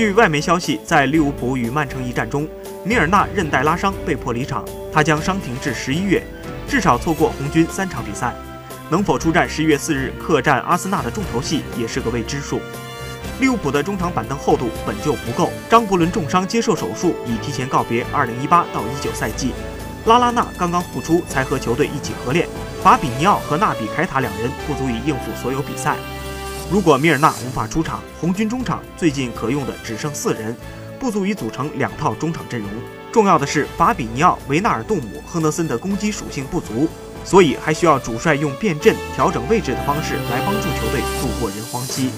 据外媒消息，在利物浦与曼城一战中，米尔纳韧带拉伤被迫离场，他将伤停至十一月，至少错过红军三场比赛。能否出战十一月四日客战阿森纳的重头戏也是个未知数。利物浦的中场板凳厚度本就不够，张伯伦重伤接受手术，已提前告别二零一八到一九赛季。拉拉纳刚刚复出，才和球队一起合练。法比尼奥和纳比凯塔两人不足以应付所有比赛。如果米尔纳无法出场，红军中场最近可用的只剩四人，不足以组成两套中场阵容。重要的是，法比尼奥、维纳尔杜姆、亨德森的攻击属性不足，所以还需要主帅用变阵、调整位置的方式来帮助球队度过人荒期。